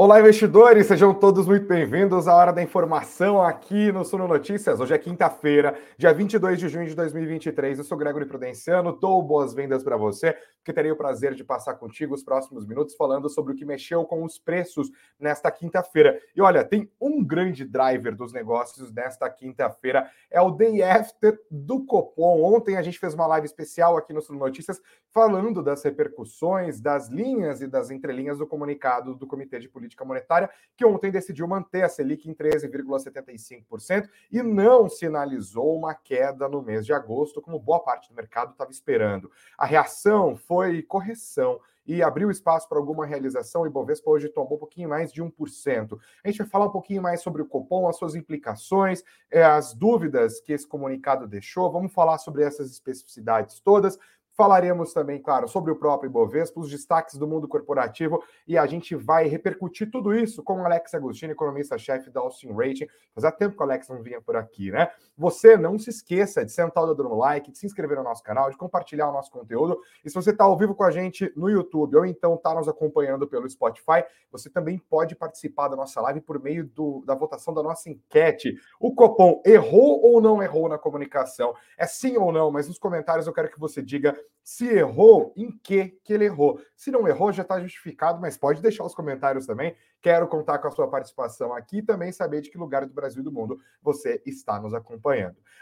Olá, investidores, sejam todos muito bem-vindos à Hora da Informação aqui no Suno Notícias. Hoje é quinta-feira, dia 22 de junho de 2023. Eu sou Gregory Prudenciano, dou boas-vindas para você, que terei o prazer de passar contigo os próximos minutos falando sobre o que mexeu com os preços nesta quinta-feira. E olha, tem um grande driver dos negócios nesta quinta-feira, é o Day After do Copom. Ontem a gente fez uma live especial aqui no Suno Notícias falando das repercussões, das linhas e das entrelinhas do comunicado do Comitê de Política Política Monetária, que ontem decidiu manter a Selic em 13,75% e não sinalizou uma queda no mês de agosto, como boa parte do mercado estava esperando. A reação foi correção e abriu espaço para alguma realização. E Bovespa hoje tomou um pouquinho mais de 1%. A gente vai falar um pouquinho mais sobre o Copom, as suas implicações, eh, as dúvidas que esse comunicado deixou. Vamos falar sobre essas especificidades todas. Falaremos também, claro, sobre o próprio Ibovespa, os destaques do mundo corporativo e a gente vai repercutir tudo isso com o Alex Agostini, economista-chefe da Austin Rating. Fazia tempo que o Alex não vinha por aqui, né? Você não se esqueça de sentar o dedo no like, de se inscrever no nosso canal, de compartilhar o nosso conteúdo. E se você está ao vivo com a gente no YouTube ou então está nos acompanhando pelo Spotify, você também pode participar da nossa live por meio do, da votação da nossa enquete. O Copom errou ou não errou na comunicação? É sim ou não? Mas nos comentários eu quero que você diga se errou, em que que ele errou. Se não errou, já está justificado, mas pode deixar os comentários também. Quero contar com a sua participação aqui e também saber de que lugar do Brasil e do mundo você está nos acompanhando.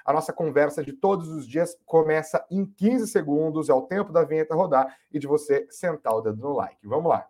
A nossa conversa de todos os dias começa em 15 segundos, é o tempo da vinheta rodar e de você sentar o dedo no like. Vamos lá.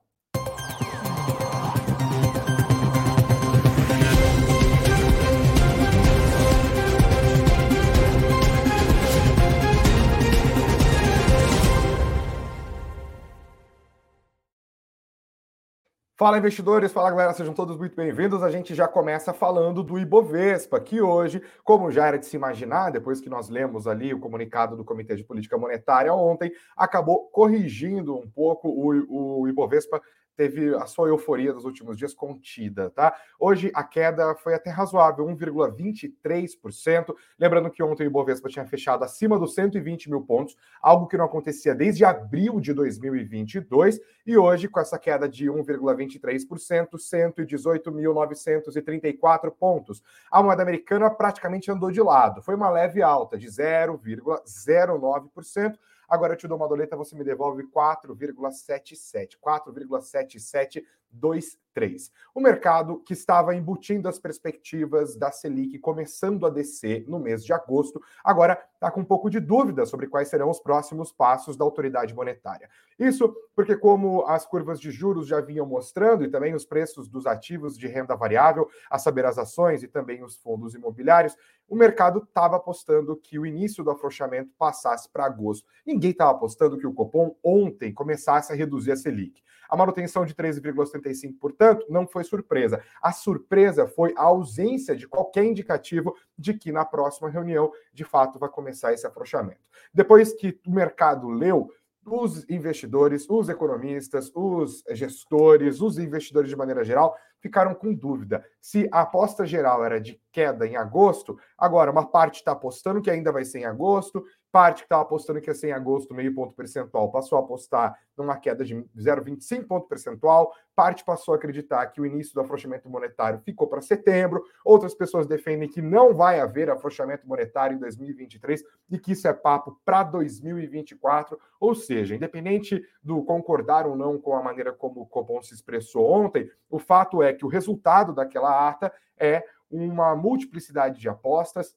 Fala investidores, fala galera, sejam todos muito bem-vindos. A gente já começa falando do Ibovespa, que hoje, como já era de se imaginar, depois que nós lemos ali o comunicado do Comitê de Política Monetária ontem, acabou corrigindo um pouco o, o Ibovespa teve a sua euforia dos últimos dias contida, tá? Hoje a queda foi até razoável, 1,23%. Lembrando que ontem o Ibovespa tinha fechado acima dos 120 mil pontos, algo que não acontecia desde abril de 2022, e hoje, com essa queda de 1,23%, 118.934 pontos. A moeda americana praticamente andou de lado, foi uma leve alta de 0,09%. Agora eu te dou uma doleta, você me devolve 4,77. 4,7723. O mercado que estava embutindo as perspectivas da Selic começando a descer no mês de agosto, agora está com um pouco de dúvida sobre quais serão os próximos passos da autoridade monetária. Isso porque, como as curvas de juros já vinham mostrando, e também os preços dos ativos de renda variável, a saber, as ações e também os fundos imobiliários, o mercado estava apostando que o início do afrouxamento passasse para agosto. Ninguém estava apostando que o Copom ontem começasse a reduzir a Selic. A manutenção de 13,75, portanto, não foi surpresa. A surpresa foi a ausência de qualquer indicativo de que na próxima reunião, de fato, vai começar esse afrouxamento. Depois que o mercado leu, os investidores, os economistas, os gestores, os investidores de maneira geral ficaram com dúvida se a aposta geral era de queda em agosto. Agora, uma parte está apostando que ainda vai ser em agosto, parte que estava apostando que ia ser em agosto, meio ponto percentual, passou a apostar numa queda de 0,25 ponto percentual, parte passou a acreditar que o início do afrouxamento monetário ficou para setembro, outras pessoas defendem que não vai haver afrouxamento monetário em 2023 e que isso é papo para 2024, ou seja, independente do concordar ou não com a maneira como o Copom se expressou ontem, o fato é que o resultado daquela ata é uma multiplicidade de apostas,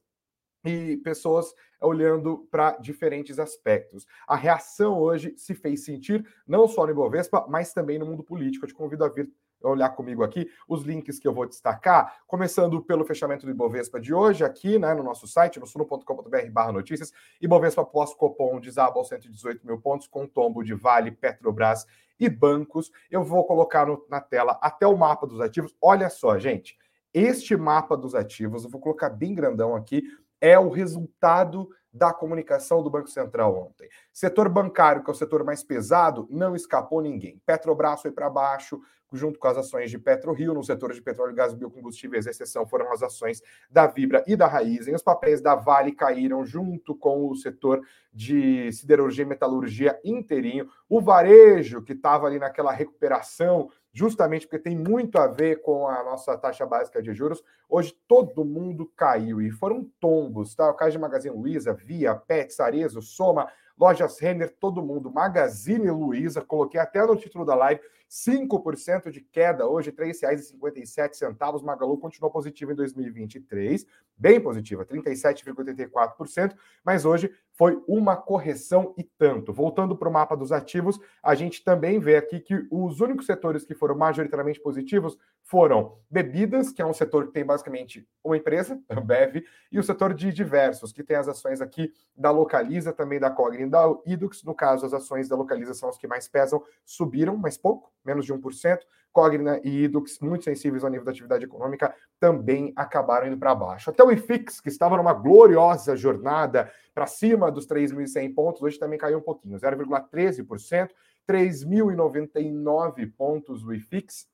e pessoas olhando para diferentes aspectos. A reação hoje se fez sentir não só no Ibovespa, mas também no mundo político. Eu te convido a vir olhar comigo aqui os links que eu vou destacar, começando pelo fechamento do Ibovespa de hoje, aqui né, no nosso site, no suno.com.br barra notícias, Ibovespa pós-Copom desaba aos 118 mil pontos, com tombo de Vale, Petrobras e bancos. Eu vou colocar no, na tela até o mapa dos ativos. Olha só, gente, este mapa dos ativos, eu vou colocar bem grandão aqui, é o resultado da comunicação do Banco Central ontem. Setor bancário, que é o setor mais pesado, não escapou ninguém. Petrobras foi para baixo, junto com as ações de PetroRio, no setor de petróleo, gás e biocombustíveis, a exceção foram as ações da Vibra e da Raizen. Os papéis da Vale caíram junto com o setor de siderurgia e metalurgia inteirinho. O varejo, que estava ali naquela recuperação justamente porque tem muito a ver com a nossa taxa básica de juros. Hoje todo mundo caiu e foram tombos, tá? O caso de Magazine Luiza, Via, Pet, Arezo, Soma, Lojas Renner, todo mundo, Magazine Luiza, coloquei até no título da live, 5% de queda hoje, R$ 3,57. Magalu continuou positivo em 2023, bem positiva, 37,84%, mas hoje foi uma correção e tanto. Voltando para o mapa dos ativos, a gente também vê aqui que os únicos setores que foram majoritariamente positivos foram bebidas, que é um setor que tem basicamente uma empresa, a Bev, e o setor de diversos, que tem as ações aqui da Localiza, também da Cogni e da Idux. No caso, as ações da Localiza são as que mais pesam, subiram, mas pouco, menos de 1%. Cogna e Idux, muito sensíveis ao nível da atividade econômica, também acabaram indo para baixo. Até o IFIX, que estava numa gloriosa jornada para cima dos 3.100 pontos, hoje também caiu um pouquinho, 0,13%, 3.099 pontos o IFIX.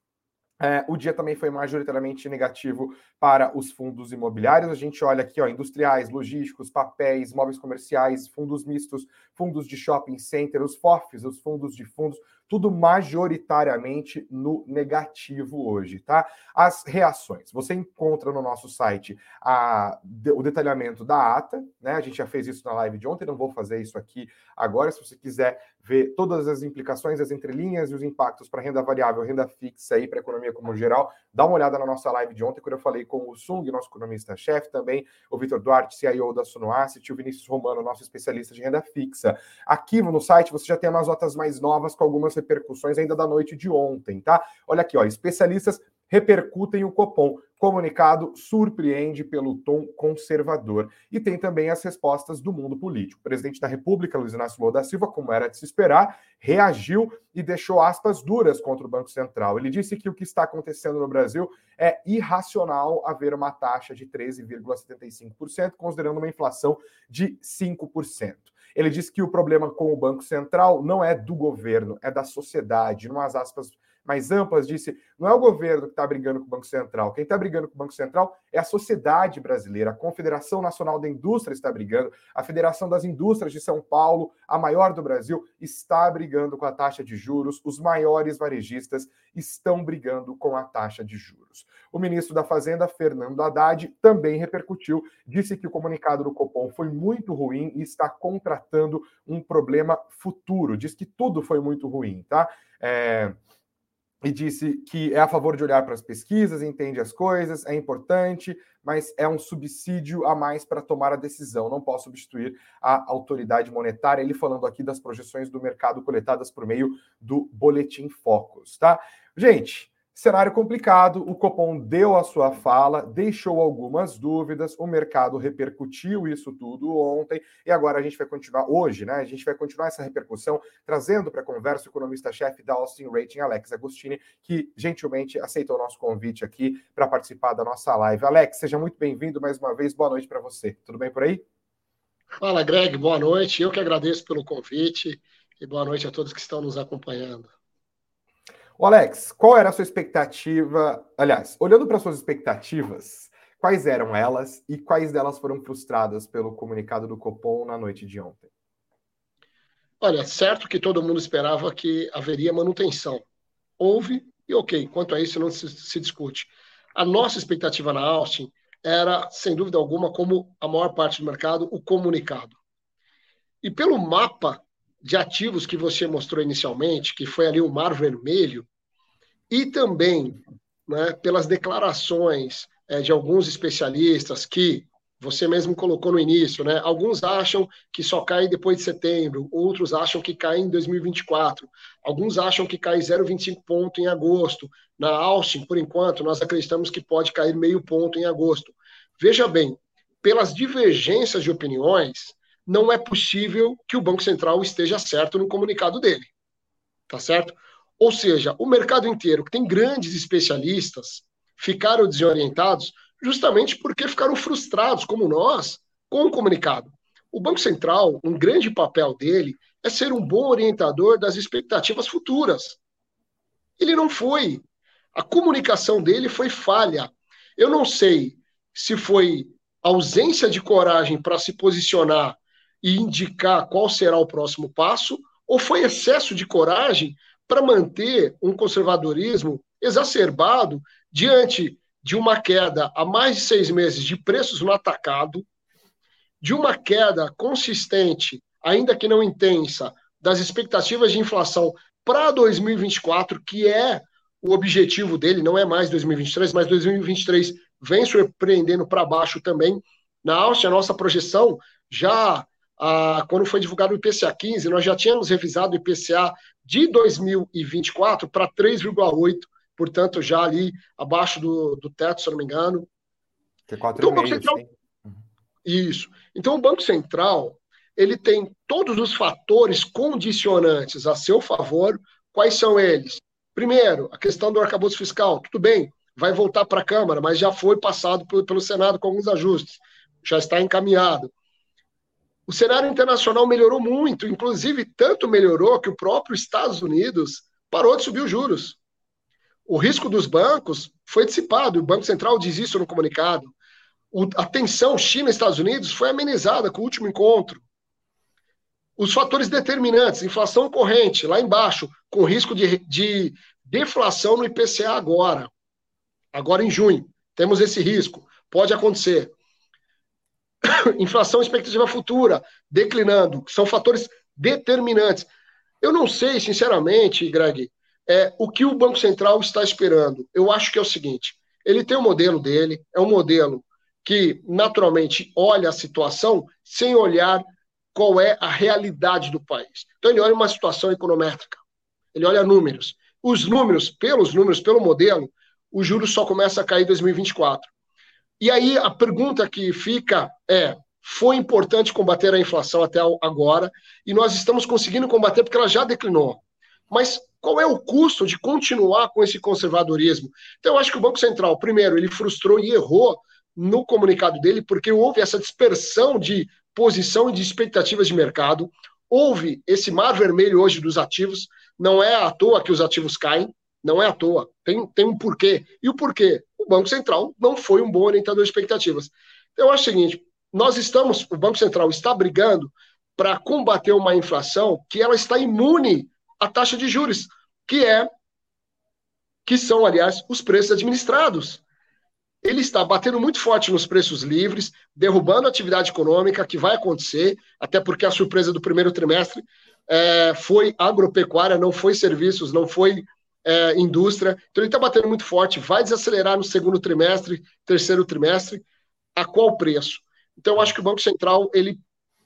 É, o dia também foi majoritariamente negativo para os fundos imobiliários. A gente olha aqui, ó, industriais, logísticos, papéis, móveis comerciais, fundos mistos, fundos de shopping center, os FOFs, os fundos de fundos, tudo majoritariamente no negativo hoje, tá? As reações. Você encontra no nosso site a, o detalhamento da ata, né? A gente já fez isso na live de ontem, não vou fazer isso aqui agora. Se você quiser ver todas as implicações, as entrelinhas e os impactos para renda variável, renda fixa e para a economia como geral, dá uma olhada na nossa live de ontem, quando eu falei com o Sung, nosso economista-chefe, também o Vitor Duarte, CIO da Suno Asset, o Vinícius Romano, nosso especialista de renda fixa. Aqui no site você já tem umas notas mais novas com algumas repercussões ainda da noite de ontem, tá? Olha aqui, ó, especialistas repercutem o Copom. Comunicado surpreende pelo tom conservador. E tem também as respostas do mundo político. O presidente da República, Luiz Inácio Lula da Silva, como era de se esperar, reagiu e deixou aspas duras contra o Banco Central. Ele disse que o que está acontecendo no Brasil é irracional haver uma taxa de 13,75%, considerando uma inflação de 5%. Ele disse que o problema com o Banco Central não é do governo, é da sociedade. Numas aspas mais amplas, disse: não é o governo que está brigando com o Banco Central. Quem está brigando com o Banco Central é a sociedade brasileira. A Confederação Nacional da Indústria está brigando, a Federação das Indústrias de São Paulo, a maior do Brasil, está brigando com a taxa de juros. Os maiores varejistas estão brigando com a taxa de juros. O ministro da Fazenda, Fernando Haddad, também repercutiu, disse que o comunicado do Copom foi muito ruim e está contratando um problema futuro. Diz que tudo foi muito ruim, tá? É, e disse que é a favor de olhar para as pesquisas, entende as coisas, é importante, mas é um subsídio a mais para tomar a decisão, não posso substituir a autoridade monetária. Ele falando aqui das projeções do mercado coletadas por meio do Boletim Focus, tá? Gente, Cenário complicado, o Copom deu a sua fala, deixou algumas dúvidas, o mercado repercutiu isso tudo ontem e agora a gente vai continuar hoje, né? A gente vai continuar essa repercussão trazendo para a conversa o economista-chefe da Austin Rating, Alex Agostini, que gentilmente aceitou o nosso convite aqui para participar da nossa live. Alex, seja muito bem-vindo mais uma vez. Boa noite para você. Tudo bem por aí? Fala, Greg. Boa noite. Eu que agradeço pelo convite e boa noite a todos que estão nos acompanhando. O Alex, qual era a sua expectativa? Aliás, olhando para suas expectativas, quais eram elas e quais delas foram frustradas pelo comunicado do Copom na noite de ontem? Olha, certo que todo mundo esperava que haveria manutenção. Houve, e ok, quanto a isso não se, se discute. A nossa expectativa na Austin era, sem dúvida alguma, como a maior parte do mercado, o comunicado. E pelo mapa de ativos que você mostrou inicialmente, que foi ali o Mar Vermelho, e também né, pelas declarações é, de alguns especialistas que você mesmo colocou no início, né? Alguns acham que só cai depois de setembro, outros acham que cai em 2024, alguns acham que cai 0,25 ponto em agosto. Na Austin, por enquanto, nós acreditamos que pode cair meio ponto em agosto. Veja bem, pelas divergências de opiniões, não é possível que o Banco Central esteja certo no comunicado dele. Tá certo? Ou seja, o mercado inteiro, que tem grandes especialistas, ficaram desorientados justamente porque ficaram frustrados, como nós, com o comunicado. O Banco Central, um grande papel dele é ser um bom orientador das expectativas futuras. Ele não foi. A comunicação dele foi falha. Eu não sei se foi ausência de coragem para se posicionar e indicar qual será o próximo passo, ou foi excesso de coragem para manter um conservadorismo exacerbado diante de uma queda há mais de seis meses de preços no atacado, de uma queda consistente, ainda que não intensa, das expectativas de inflação para 2024, que é o objetivo dele, não é mais 2023, mas 2023 vem surpreendendo para baixo também. Na Áustria, a nossa projeção já ah, quando foi divulgado o IPCA 15, nós já tínhamos revisado o IPCA de 2024 para 3,8, portanto, já ali abaixo do, do teto, se eu não me engano. Que é 4,5, então, o Banco Central... Isso. Então, o Banco Central ele tem todos os fatores condicionantes a seu favor. Quais são eles? Primeiro, a questão do arcabouço fiscal. Tudo bem, vai voltar para a Câmara, mas já foi passado pelo Senado com alguns ajustes. Já está encaminhado. O cenário internacional melhorou muito, inclusive tanto melhorou que o próprio Estados Unidos parou de subir os juros. O risco dos bancos foi dissipado, o Banco Central diz isso no comunicado. O, a tensão China-Estados Unidos foi amenizada com o último encontro. Os fatores determinantes, inflação corrente, lá embaixo, com risco de, de deflação no IPCA agora. Agora em junho, temos esse risco. Pode acontecer. inflação expectativa futura, declinando, que são fatores determinantes. Eu não sei, sinceramente, Greg, é, o que o Banco Central está esperando. Eu acho que é o seguinte: ele tem o um modelo dele, é um modelo que naturalmente olha a situação sem olhar qual é a realidade do país. Então ele olha uma situação econométrica, ele olha números. Os números, pelos números, pelo modelo, o juros só começa a cair em 2024. E aí a pergunta que fica é: foi importante combater a inflação até agora e nós estamos conseguindo combater porque ela já declinou. Mas qual é o custo de continuar com esse conservadorismo? Então eu acho que o Banco Central, primeiro, ele frustrou e errou no comunicado dele porque houve essa dispersão de posição e de expectativas de mercado. Houve esse mar vermelho hoje dos ativos. Não é à toa que os ativos caem, não é à toa. Tem, tem um porquê. E o porquê? o Banco Central não foi um bom orientador de expectativas. Eu acho o seguinte: nós estamos, o Banco Central está brigando para combater uma inflação que ela está imune à taxa de juros, que é que são, aliás, os preços administrados. Ele está batendo muito forte nos preços livres, derrubando a atividade econômica, que vai acontecer, até porque a surpresa do primeiro trimestre é, foi agropecuária, não foi serviços, não foi é, indústria. Então ele está batendo muito forte, vai desacelerar no segundo trimestre, terceiro trimestre. A qual preço? Então acho que o Banco Central ele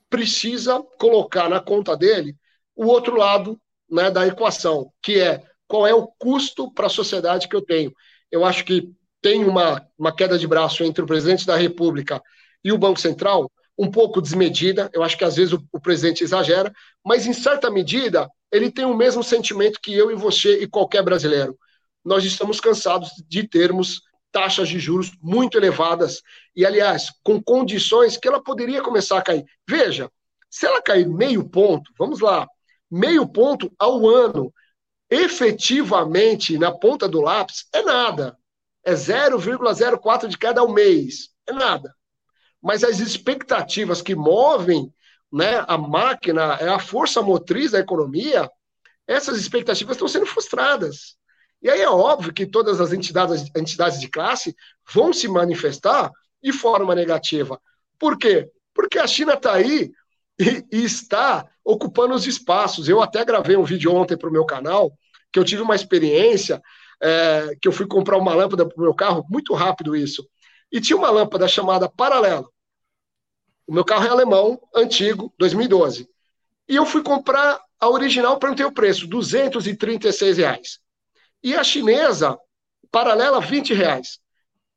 precisa colocar na conta dele o outro lado né, da equação, que é qual é o custo para a sociedade que eu tenho. Eu acho que tem uma, uma queda de braço entre o presidente da República e o Banco Central, um pouco desmedida. Eu acho que às vezes o, o presidente exagera, mas em certa medida ele tem o mesmo sentimento que eu e você e qualquer brasileiro. Nós estamos cansados de termos taxas de juros muito elevadas e, aliás, com condições que ela poderia começar a cair. Veja, se ela cair meio ponto, vamos lá, meio ponto ao ano, efetivamente na ponta do lápis, é nada. É 0,04 de cada ao mês. É nada. Mas as expectativas que movem né, a máquina, é a força motriz da economia, essas expectativas estão sendo frustradas. E aí é óbvio que todas as entidades, entidades de classe vão se manifestar de forma negativa. Por quê? Porque a China está aí e, e, está ocupando os espaços. Eu até gravei um vídeo ontem para o meu canal, que eu tive uma experiência, é, que eu fui comprar uma lâmpada para o meu carro, muito rápido isso. E tinha uma lâmpada chamada Paralelo. O meu carro é alemão, antigo, 2012. E eu fui comprar a original, perguntei o preço, 236 reais. E a chinesa, paralela, 20 reais.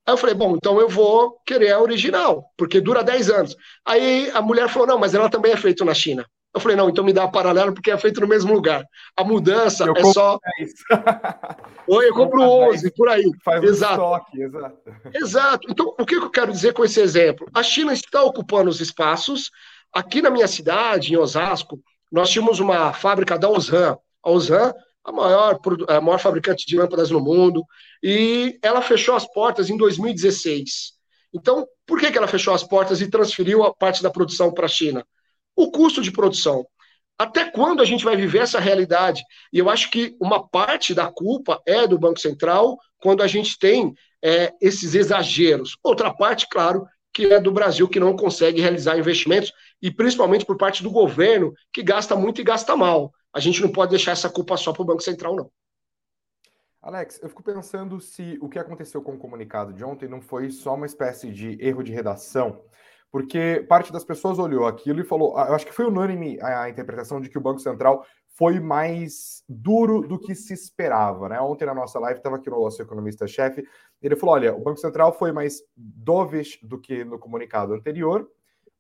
Aí eu falei, bom, então eu vou querer a original, porque dura 10 anos. Aí a mulher falou, não, mas ela também é feita na China. Eu falei, não, então me dá a paralela porque é feito no mesmo lugar. A mudança eu é só. Oi, eu compro 11, por aí. Faz exato. Um estoque, exato. Exato. Então, o que eu quero dizer com esse exemplo? A China está ocupando os espaços. Aqui na minha cidade, em Osasco, nós tínhamos uma fábrica da Osram. A Osram, a maior, a maior fabricante de lâmpadas no mundo, e ela fechou as portas em 2016. Então, por que, que ela fechou as portas e transferiu a parte da produção para a China? O custo de produção. Até quando a gente vai viver essa realidade? E eu acho que uma parte da culpa é do Banco Central quando a gente tem é, esses exageros. Outra parte, claro, que é do Brasil que não consegue realizar investimentos e principalmente por parte do governo que gasta muito e gasta mal. A gente não pode deixar essa culpa só para o Banco Central, não. Alex, eu fico pensando se o que aconteceu com o comunicado de ontem não foi só uma espécie de erro de redação, porque parte das pessoas olhou aquilo e falou, ah, eu acho que foi unânime a interpretação de que o Banco Central foi mais duro do que se esperava, né? Ontem na nossa live estava aqui o nosso economista-chefe, ele falou, olha, o Banco Central foi mais dovish do que no comunicado anterior,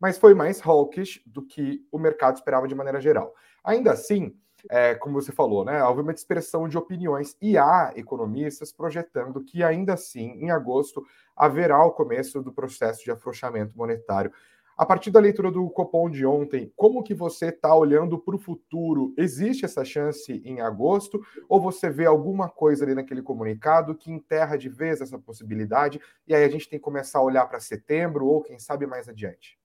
mas foi mais hawkish do que o mercado esperava de maneira geral. Ainda assim, é, como você falou, né, houve uma dispersão de opiniões e há economistas projetando que ainda assim, em agosto, haverá o começo do processo de afrouxamento monetário. A partir da leitura do Copom de ontem, como que você está olhando para o futuro? Existe essa chance em agosto? Ou você vê alguma coisa ali naquele comunicado que enterra de vez essa possibilidade? E aí a gente tem que começar a olhar para setembro ou quem sabe mais adiante?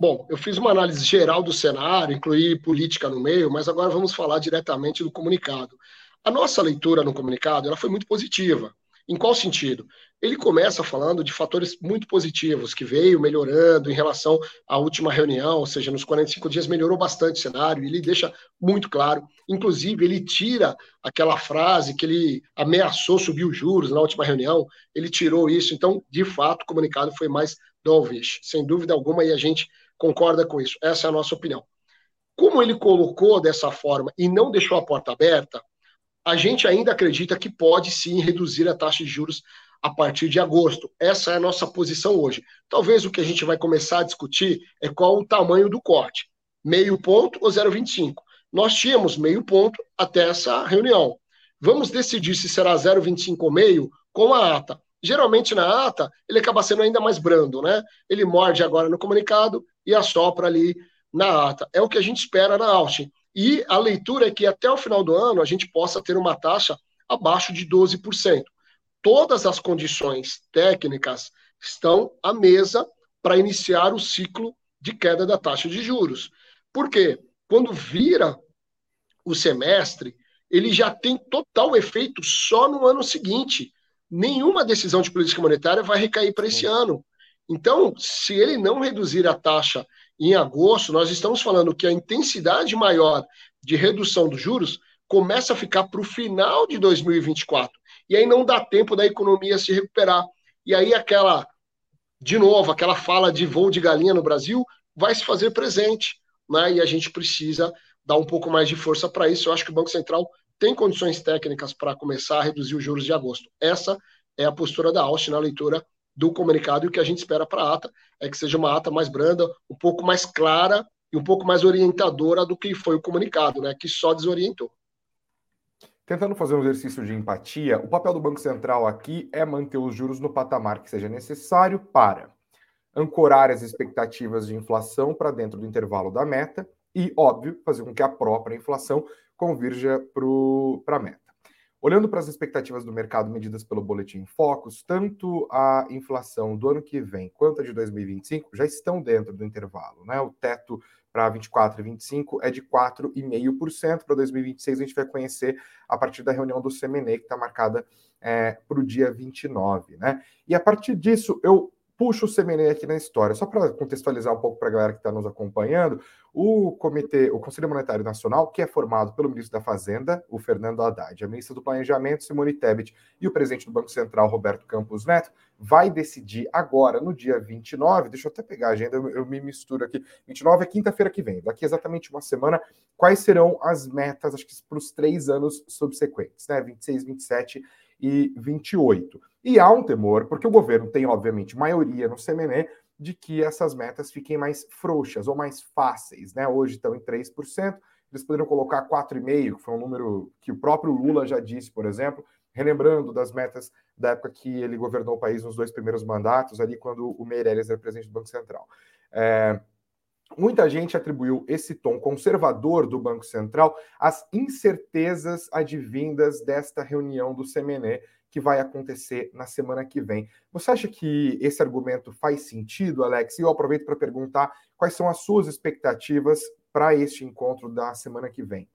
Bom, eu fiz uma análise geral do cenário, incluí política no meio, mas agora vamos falar diretamente do comunicado. A nossa leitura no comunicado ela foi muito positiva. Em qual sentido? Ele começa falando de fatores muito positivos, que veio melhorando em relação à última reunião, ou seja, nos 45 dias melhorou bastante o cenário, ele deixa muito claro. Inclusive, ele tira aquela frase que ele ameaçou subir os juros na última reunião, ele tirou isso. Então, de fato, o comunicado foi mais dovish, sem dúvida alguma, e a gente concorda com isso. Essa é a nossa opinião. Como ele colocou dessa forma e não deixou a porta aberta, a gente ainda acredita que pode sim reduzir a taxa de juros a partir de agosto. Essa é a nossa posição hoje. Talvez o que a gente vai começar a discutir é qual o tamanho do corte: meio ponto ou 0,25. Nós tínhamos meio ponto até essa reunião. Vamos decidir se será 0,25 ou meio com a ata. Geralmente na ata, ele acaba sendo ainda mais brando, né? Ele morde agora no comunicado e assopra ali na ata. É o que a gente espera na Austin. E a leitura é que até o final do ano a gente possa ter uma taxa abaixo de 12%. Todas as condições técnicas estão à mesa para iniciar o ciclo de queda da taxa de juros. Por quê? Quando vira o semestre, ele já tem total efeito só no ano seguinte. Nenhuma decisão de política monetária vai recair para esse ano. Então, se ele não reduzir a taxa em agosto, nós estamos falando que a intensidade maior de redução dos juros começa a ficar para o final de 2024. E aí não dá tempo da economia se recuperar. E aí aquela, de novo, aquela fala de voo de galinha no Brasil vai se fazer presente. Né? E a gente precisa dar um pouco mais de força para isso. Eu acho que o Banco Central tem condições técnicas para começar a reduzir os juros de agosto. Essa é a postura da Austin na leitura do comunicado e o que a gente espera para a ata é que seja uma ata mais branda, um pouco mais clara e um pouco mais orientadora do que foi o comunicado, né, que só desorientou. Tentando fazer um exercício de empatia, o papel do Banco Central aqui é manter os juros no patamar que seja necessário para ancorar as expectativas de inflação para dentro do intervalo da meta e, óbvio, fazer com que a própria inflação convirja para a meta. Olhando para as expectativas do mercado medidas pelo Boletim Focus, tanto a inflação do ano que vem quanto a de 2025 já estão dentro do intervalo. Né? O teto para 24 e 25 é de 4,5%. Para 2026, a gente vai conhecer a partir da reunião do CMNE, que está marcada é, para o dia 29. Né? E a partir disso, eu puxo o CMNE aqui na história, só para contextualizar um pouco para a galera que está nos acompanhando, o comitê, o Conselho Monetário Nacional, que é formado pelo ministro da Fazenda, o Fernando Haddad, a ministra do Planejamento, Simone Tebet, e o presidente do Banco Central, Roberto Campos Neto, vai decidir agora, no dia 29, deixa eu até pegar a agenda, eu, eu me misturo aqui, 29 é quinta-feira que vem, daqui exatamente uma semana, quais serão as metas, acho que para os três anos subsequentes, né, 26, 27 e 28. E há um temor, porque o governo tem, obviamente, maioria no CMNE, de que essas metas fiquem mais frouxas ou mais fáceis. Né? Hoje estão em 3%, eles poderiam colocar 4,5%, que foi um número que o próprio Lula já disse, por exemplo, relembrando das metas da época que ele governou o país nos dois primeiros mandatos, ali quando o Meirelles era presidente do Banco Central. É, muita gente atribuiu esse tom conservador do Banco Central às incertezas advindas desta reunião do CMNE, que vai acontecer na semana que vem. Você acha que esse argumento faz sentido, Alex? E eu aproveito para perguntar quais são as suas expectativas para este encontro da semana que vem?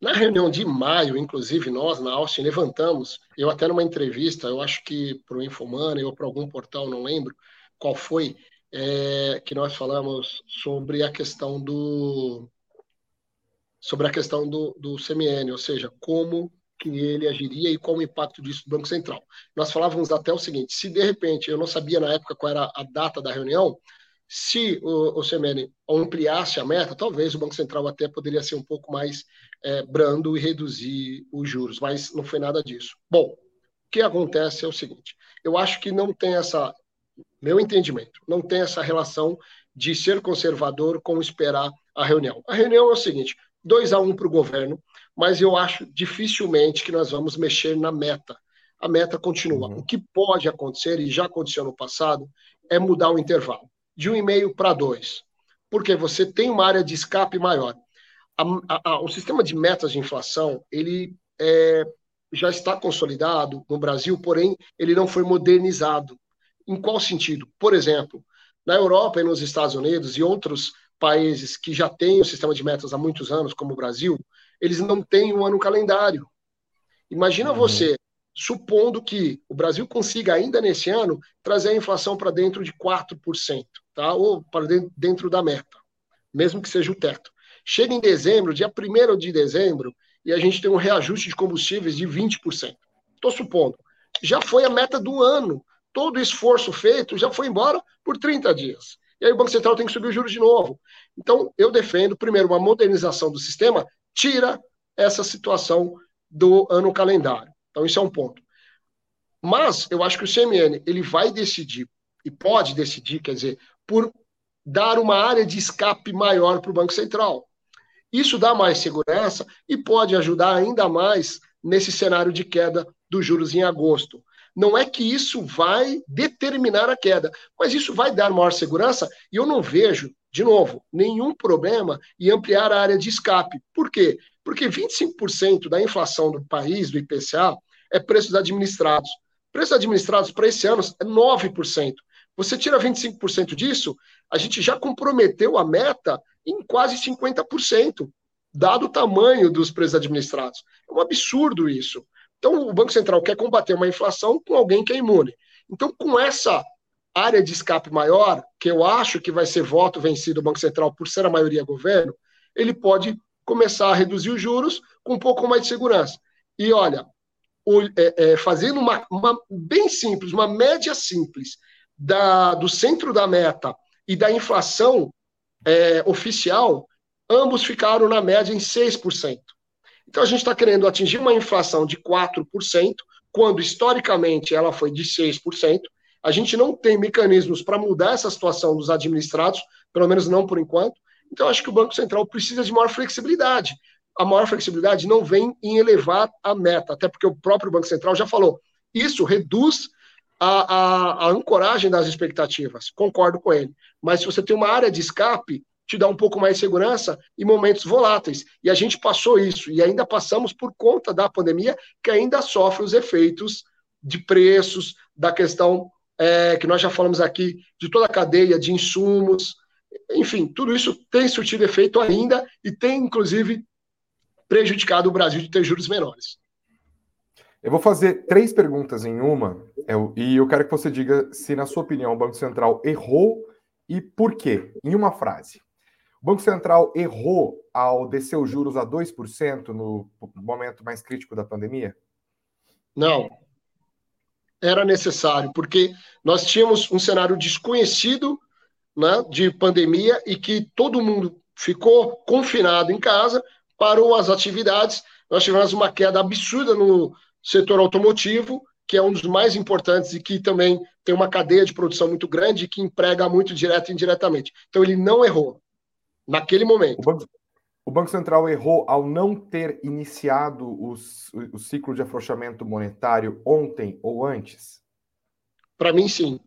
Na reunião de maio, inclusive, nós na Austin levantamos, eu até numa entrevista, eu acho que para o Infomoney ou para algum portal, não lembro qual foi, é, que nós falamos sobre a questão do sobre a questão do, do CMN, ou seja, como que ele agiria e qual o impacto disso no Banco Central. Nós falávamos até o seguinte: se de repente eu não sabia na época qual era a data da reunião, se o, o CMN ampliasse a meta, talvez o Banco Central até poderia ser um pouco mais é, brando e reduzir os juros, mas não foi nada disso. Bom, o que acontece é o seguinte: eu acho que não tem essa, meu entendimento, não tem essa relação de ser conservador com esperar a reunião. A reunião é o seguinte: 2 a 1 um para o governo, mas eu acho dificilmente que nós vamos mexer na meta. A meta continua. Uhum. O que pode acontecer, e já aconteceu no passado, é mudar o intervalo de 1,5 para 2, porque você tem uma área de escape maior. A, a, a, o sistema de metas de inflação, ele é, já está consolidado no Brasil, porém, ele não foi modernizado. Em qual sentido? Por exemplo, na Europa e nos Estados Unidos e outros países que já têm o sistema de metas há muitos anos, como o Brasil, eles não têm um ano calendário. Imagina uhum. você supondo que o Brasil consiga ainda nesse ano trazer a inflação para dentro de 4%, tá? ou para dentro da meta, mesmo que seja o teto. Chega em dezembro, dia 1 de dezembro, e a gente tem um reajuste de combustíveis de 20%. Estou supondo. Já foi a meta do ano. Todo esforço feito já foi embora por 30 dias. E aí o Banco Central tem que subir o juros de novo. Então, eu defendo, primeiro, uma modernização do sistema, tira essa situação do ano calendário. Então, isso é um ponto. Mas eu acho que o CMN ele vai decidir, e pode decidir, quer dizer, por dar uma área de escape maior para o Banco Central. Isso dá mais segurança e pode ajudar ainda mais nesse cenário de queda dos juros em agosto. Não é que isso vai determinar a queda, mas isso vai dar maior segurança e eu não vejo, de novo, nenhum problema em ampliar a área de escape. Por quê? Porque 25% da inflação do país, do IPCA, é preços administrados. Preços administrados para esse ano é 9%. Você tira 25% disso, a gente já comprometeu a meta em quase 50%, dado o tamanho dos preços administrados. É um absurdo isso. Então, o Banco Central quer combater uma inflação com alguém que é imune. Então, com essa área de escape maior, que eu acho que vai ser voto vencido do Banco Central por ser a maioria governo, ele pode começar a reduzir os juros com um pouco mais de segurança. E olha, é, é, fazendo uma, uma, bem simples, uma média simples da, do centro da meta e da inflação é, oficial, ambos ficaram na média em 6%. Então a gente está querendo atingir uma inflação de 4%, quando historicamente ela foi de 6%. A gente não tem mecanismos para mudar essa situação dos administrados, pelo menos não por enquanto. Então, acho que o Banco Central precisa de maior flexibilidade a maior flexibilidade não vem em elevar a meta, até porque o próprio Banco Central já falou. Isso reduz a, a, a, ancoragem das expectativas. Concordo com ele. Mas se você tem uma área de escape, te dá um pouco mais de segurança em momentos voláteis. E a gente passou isso, e ainda passamos por conta da pandemia, que ainda sofre os efeitos de preços, da questão é, que nós já falamos aqui, de toda a cadeia de insumos. Enfim, tudo isso tem surtido efeito ainda e tem, inclusive, prejudicado o Brasil de ter juros menores. Eu vou fazer três perguntas em uma, e eu quero que você diga se, na sua opinião, o Banco Central errou e por quê, em uma frase. O Banco Central errou ao descer os juros a 2% no momento mais crítico da pandemia? Não. Era necessário, porque nós tínhamos um cenário desconhecido né, de pandemia e que todo mundo ficou confinado em casa, parou as atividades. Nós tivemos uma queda absurda no setor automotivo, que é um dos mais importantes e que também tem uma cadeia de produção muito grande e que emprega muito direto e indiretamente. Então ele não errou naquele momento. O Banco, o Banco Central errou ao não ter iniciado os, o ciclo de afrouxamento monetário ontem ou antes? Para mim, sim.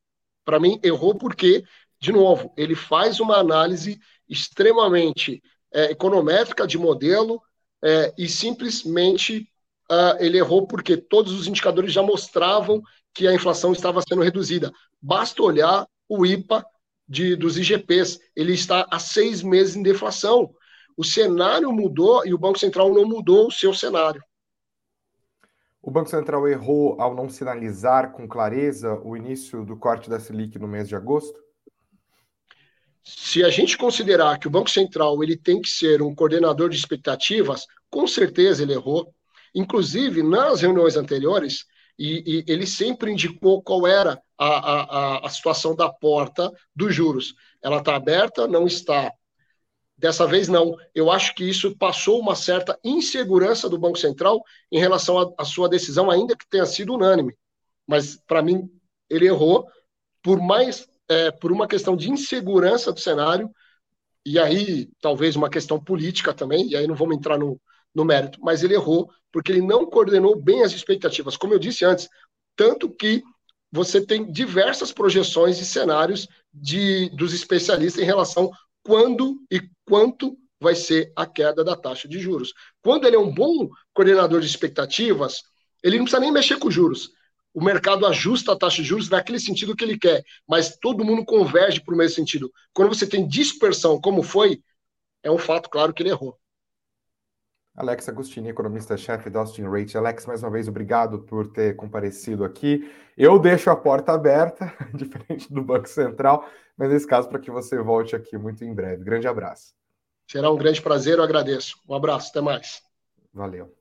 Para mim, errou porque, de novo, ele faz uma análise extremamente é, econométrica de modelo é, e simplesmente uh, ele errou porque todos os indicadores já mostravam que a inflação estava sendo reduzida. Basta olhar o IPA de, dos IGPs. Ele está há seis meses em deflação. O cenário mudou e o Banco Central não mudou o seu cenário. O Banco Central errou ao não sinalizar com clareza o início do corte da Selic no mês de agosto? Se a gente considerar que o Banco Central ele tem que ser um coordenador de expectativas, com certeza ele errou. Inclusive, nas reuniões anteriores, e, e ele sempre indicou qual era a, a, a situação da porta dos juros. Ela está aberta? Não está. Dessa vez, não. Eu acho que isso passou uma certa insegurança do Banco Central em relação à sua decisão, ainda que tenha sido unânime. Mas, para mim, ele errou por mais é, por uma questão de insegurança do cenário, e aí talvez uma questão política também, e aí não vamos entrar no, no mérito, mas ele errou porque ele não coordenou bem as expectativas, como eu disse antes, tanto que você tem diversas projeções e cenários de, dos especialistas em relação quando e quanto vai ser a queda da taxa de juros. Quando ele é um bom coordenador de expectativas, ele não precisa nem mexer com juros. O mercado ajusta a taxa de juros naquele sentido que ele quer, mas todo mundo converge para o mesmo sentido. Quando você tem dispersão, como foi, é um fato claro que ele errou. Alex Agostini, economista-chefe da Austin Rate. Alex, mais uma vez, obrigado por ter comparecido aqui. Eu deixo a porta aberta, diferente do Banco Central, mas nesse caso, para que você volte aqui muito em breve. Grande abraço. Será um grande prazer, eu agradeço. Um abraço, até mais. Valeu.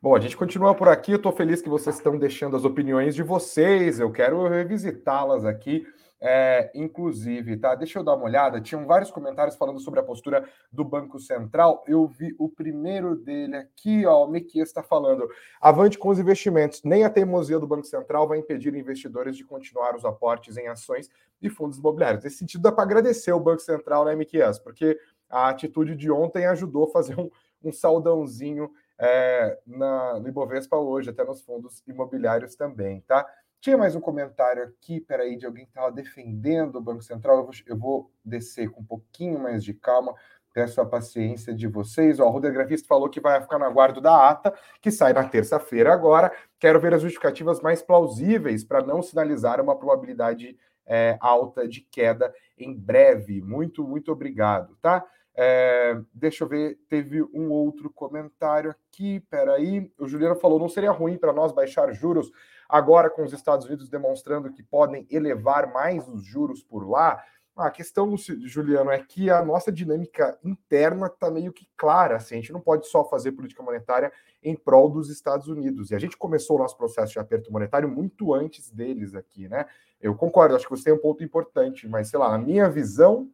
Bom, a gente continua por aqui. Eu estou feliz que vocês estão deixando as opiniões de vocês. Eu quero revisitá-las aqui é, inclusive, tá? Deixa eu dar uma olhada. Tinham vários comentários falando sobre a postura do Banco Central. Eu vi o primeiro dele aqui, ó. O Miquia está falando: avante com os investimentos. Nem a teimosia do Banco Central vai impedir investidores de continuar os aportes em ações e fundos imobiliários. Nesse sentido, dá para agradecer o Banco Central, né, Miquias? Porque a atitude de ontem ajudou a fazer um, um saldãozinho é, na, no Ibovespa hoje, até nos fundos imobiliários também, tá? Tinha mais um comentário aqui, peraí, de alguém que estava defendendo o Banco Central. Eu vou, eu vou, descer com um pouquinho mais de calma. Peço a paciência de vocês. Ó, o Roder Grafista falou que vai ficar no aguardo da ata, que sai na terça-feira agora. Quero ver as justificativas mais plausíveis para não sinalizar uma probabilidade é, alta de queda em breve. Muito, muito obrigado, tá? É, deixa eu ver, teve um outro comentário aqui. Peraí, o Juliano falou: não seria ruim para nós baixar juros Agora, com os Estados Unidos demonstrando que podem elevar mais os juros por lá, a questão, Juliano, é que a nossa dinâmica interna está meio que clara. Assim, a gente não pode só fazer política monetária em prol dos Estados Unidos. E a gente começou o nosso processo de aperto monetário muito antes deles aqui, né? Eu concordo, acho que você tem um ponto importante, mas sei lá, na minha visão,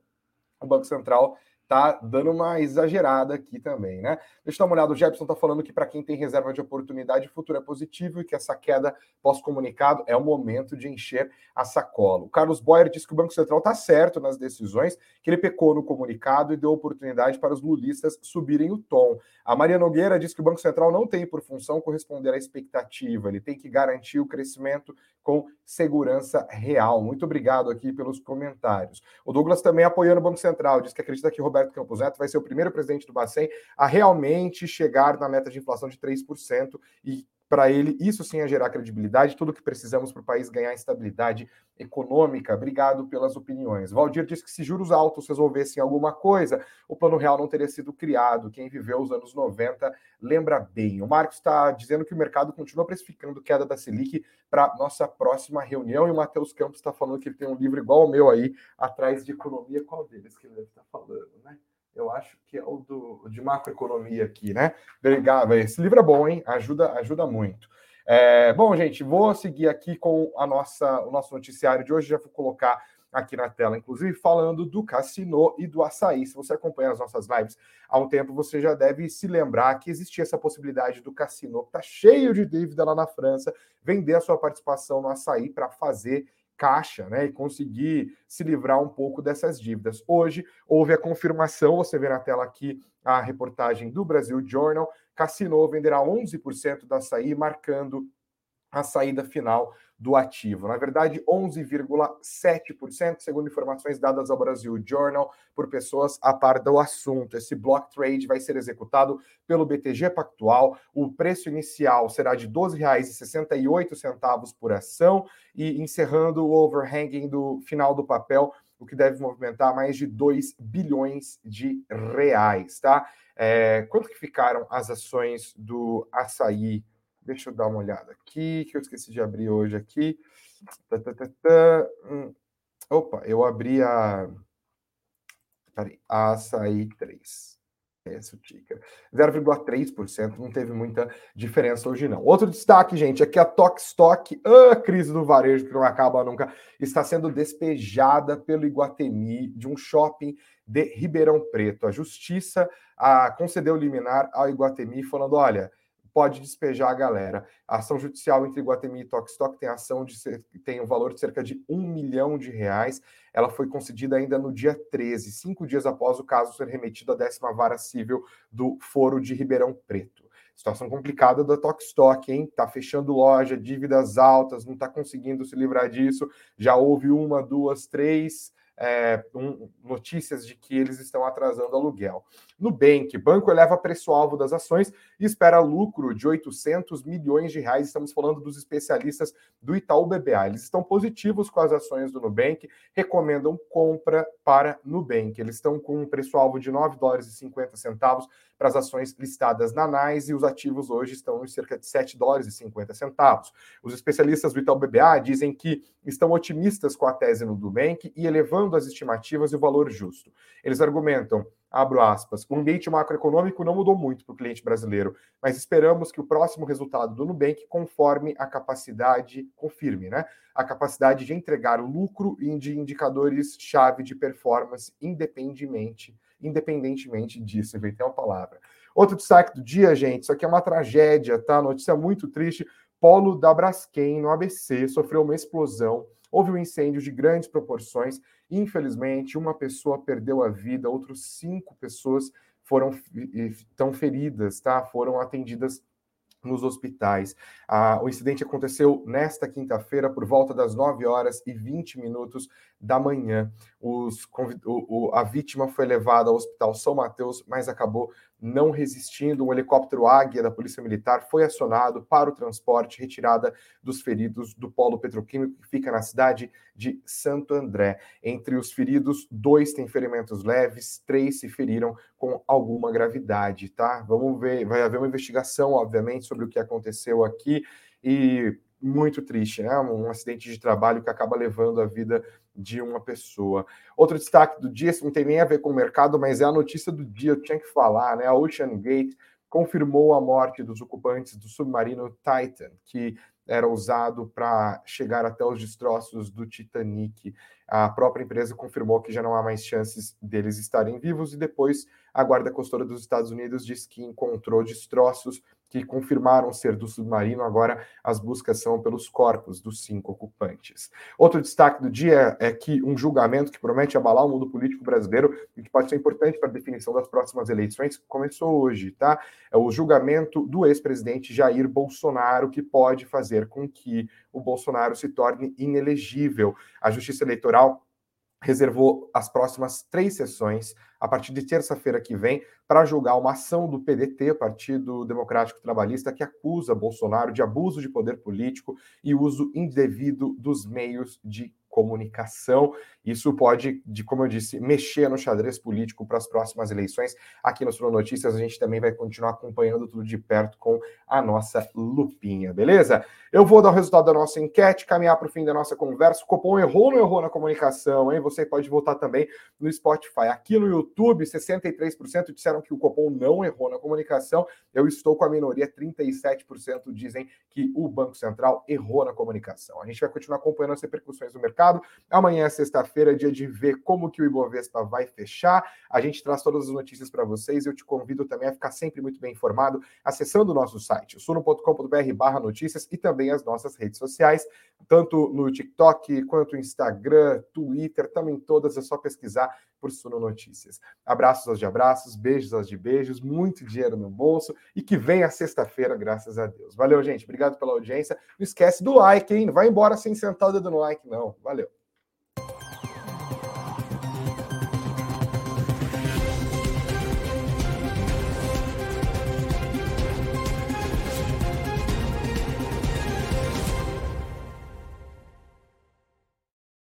o Banco Central tá dando uma exagerada aqui também, né? Deixa eu dar uma olhada, o Jefferson tá falando que para quem tem reserva de oportunidade, o futuro é positivo e que essa queda pós-comunicado é o momento de encher a sacola. O Carlos Boyer disse que o Banco Central tá certo nas decisões, que ele pecou no comunicado e deu oportunidade para os lulistas subirem o tom. A Maria Nogueira disse que o Banco Central não tem por função corresponder à expectativa, ele tem que garantir o crescimento com segurança real. Muito obrigado aqui pelos comentários. O Douglas também apoiando o Banco Central, diz que acredita que Roberto Campos Neto vai ser o primeiro presidente do Bacen a realmente chegar na meta de inflação de 3% e para ele, isso sim é gerar credibilidade, tudo que precisamos para o país ganhar estabilidade econômica. Obrigado pelas opiniões. Valdir disse que se juros altos resolvessem alguma coisa, o Plano Real não teria sido criado. Quem viveu os anos 90 lembra bem. O Marcos está dizendo que o mercado continua precificando queda da Selic para nossa próxima reunião. E o Matheus Campos está falando que ele tem um livro igual ao meu aí, atrás de economia. Qual deles que ele deve estar tá falando, né? Eu acho que é o do, de macroeconomia aqui, né? Obrigado. Esse livro é bom, hein? Ajuda, ajuda muito. É, bom, gente, vou seguir aqui com a nossa, o nosso noticiário de hoje. Já vou colocar aqui na tela, inclusive falando do cassino e do açaí. Se você acompanha as nossas lives há um tempo, você já deve se lembrar que existia essa possibilidade do cassino, que está cheio de dívida lá na França, vender a sua participação no açaí para fazer caixa, né, e conseguir se livrar um pouco dessas dívidas. Hoje houve a confirmação, você vê na tela aqui a reportagem do Brasil Journal, Cassino venderá 11% da açaí, marcando a saída final do ativo. Na verdade, 11,7%, segundo informações dadas ao Brasil Journal por pessoas a par do assunto. Esse block trade vai ser executado pelo BTG Pactual. O preço inicial será de R$ 12,68 por ação e encerrando o overhanging do final do papel o que deve movimentar mais de 2 bilhões de reais, tá? É, quanto que ficaram as ações do açaí? Deixa eu dar uma olhada aqui, que eu esqueci de abrir hoje aqui. Tá, tá, tá, tá. Hum. Opa, eu abri a. Peraí, a açaí 3. Esse o ticker. 0,3%, não teve muita diferença hoje, não. Outro destaque, gente, é que a Tokstok, a crise do varejo que não acaba nunca, está sendo despejada pelo Iguatemi de um shopping de Ribeirão Preto. A justiça a, concedeu liminar ao Iguatemi, falando: olha, pode despejar a galera. A ação judicial entre Iguatemi e Tokstok tem ação de tem um valor de cerca de um milhão de reais. Ela foi concedida ainda no dia 13, cinco dias após o caso ser remetido à décima vara civil do Foro de Ribeirão Preto. Situação complicada da Tokstok, hein? Tá fechando loja, dívidas altas, não está conseguindo se livrar disso. Já houve uma, duas, três é, um, notícias de que eles estão atrasando aluguel. Nubank, banco eleva preço-alvo das ações e espera lucro de 800 milhões de reais. Estamos falando dos especialistas do Itaú BBA. Eles estão positivos com as ações do Nubank, recomendam compra para Nubank. Eles estão com um preço-alvo de 9 dólares e 50 centavos para as ações listadas na NAIS e os ativos hoje estão em cerca de 7 dólares e 50 centavos. Os especialistas do Itaú BBA dizem que estão otimistas com a tese no Nubank e elevando as estimativas e o valor justo. Eles argumentam abro aspas, o ambiente macroeconômico não mudou muito para o cliente brasileiro, mas esperamos que o próximo resultado do Nubank conforme a capacidade, confirme, né? A capacidade de entregar lucro e de indicadores-chave de performance independentemente independentemente disso, inventei uma palavra. Outro destaque do dia, gente, isso aqui é uma tragédia, tá? Notícia muito triste. Polo da Braskem, no ABC, sofreu uma explosão. Houve um incêndio de grandes proporções. Infelizmente, uma pessoa perdeu a vida, outras cinco pessoas foram estão feridas, tá? Foram atendidas nos hospitais. Ah, o incidente aconteceu nesta quinta-feira, por volta das 9 horas e 20 minutos da manhã. Os, o, o, a vítima foi levada ao Hospital São Mateus, mas acabou não resistindo. Um helicóptero Águia da Polícia Militar foi acionado para o transporte, retirada dos feridos do polo petroquímico que fica na cidade de Santo André. Entre os feridos, dois têm ferimentos leves, três se feriram com alguma gravidade, tá? Vamos ver, vai haver uma investigação, obviamente, sobre o que aconteceu aqui e muito triste, né? Um acidente de trabalho que acaba levando a vida de uma pessoa. Outro destaque do dia, não tem nem a ver com o mercado, mas é a notícia do dia, eu tinha que falar, né? A Ocean Gate confirmou a morte dos ocupantes do submarino Titan, que era usado para chegar até os destroços do Titanic. A própria empresa confirmou que já não há mais chances deles estarem vivos e depois a Guarda Costeira dos Estados Unidos disse que encontrou destroços que confirmaram ser do submarino. Agora as buscas são pelos corpos dos cinco ocupantes. Outro destaque do dia é que um julgamento que promete abalar o mundo político brasileiro e que pode ser importante para a definição das próximas eleições começou hoje, tá? É o julgamento do ex-presidente Jair Bolsonaro que pode fazer com que o Bolsonaro se torne inelegível. A Justiça Eleitoral reservou as próximas três sessões, a partir de terça-feira que vem, para julgar uma ação do PDT, Partido Democrático Trabalhista, que acusa Bolsonaro de abuso de poder político e uso indevido dos meios de comunicação. Isso pode, de como eu disse, mexer no xadrez político para as próximas eleições. Aqui no Sul Notícias a gente também vai continuar acompanhando tudo de perto com a nossa lupinha, beleza? Eu vou dar o resultado da nossa enquete, caminhar para o fim da nossa conversa. O Copom errou ou não errou na comunicação, hein? Você pode votar também no Spotify. Aqui no YouTube, 63% disseram que o Copom não errou na comunicação. Eu estou com a minoria, 37% dizem que o Banco Central errou na comunicação. A gente vai continuar acompanhando as repercussões do mercado. Amanhã, sexta-feira, é dia de ver como que o Ibovespa vai fechar. A gente traz todas as notícias para vocês. Eu te convido também a ficar sempre muito bem informado acessando o nosso site, suno.com.br barra notícias e também as nossas redes sociais, tanto no TikTok quanto Instagram, Twitter, também todas, é só pesquisar por Suno Notícias. Abraços aos de abraços, beijos aos de beijos, muito dinheiro no bolso e que venha sexta-feira, graças a Deus. Valeu, gente. Obrigado pela audiência. Não esquece do like, hein? Não vai embora sem sentar o dedo no like, não. Valeu.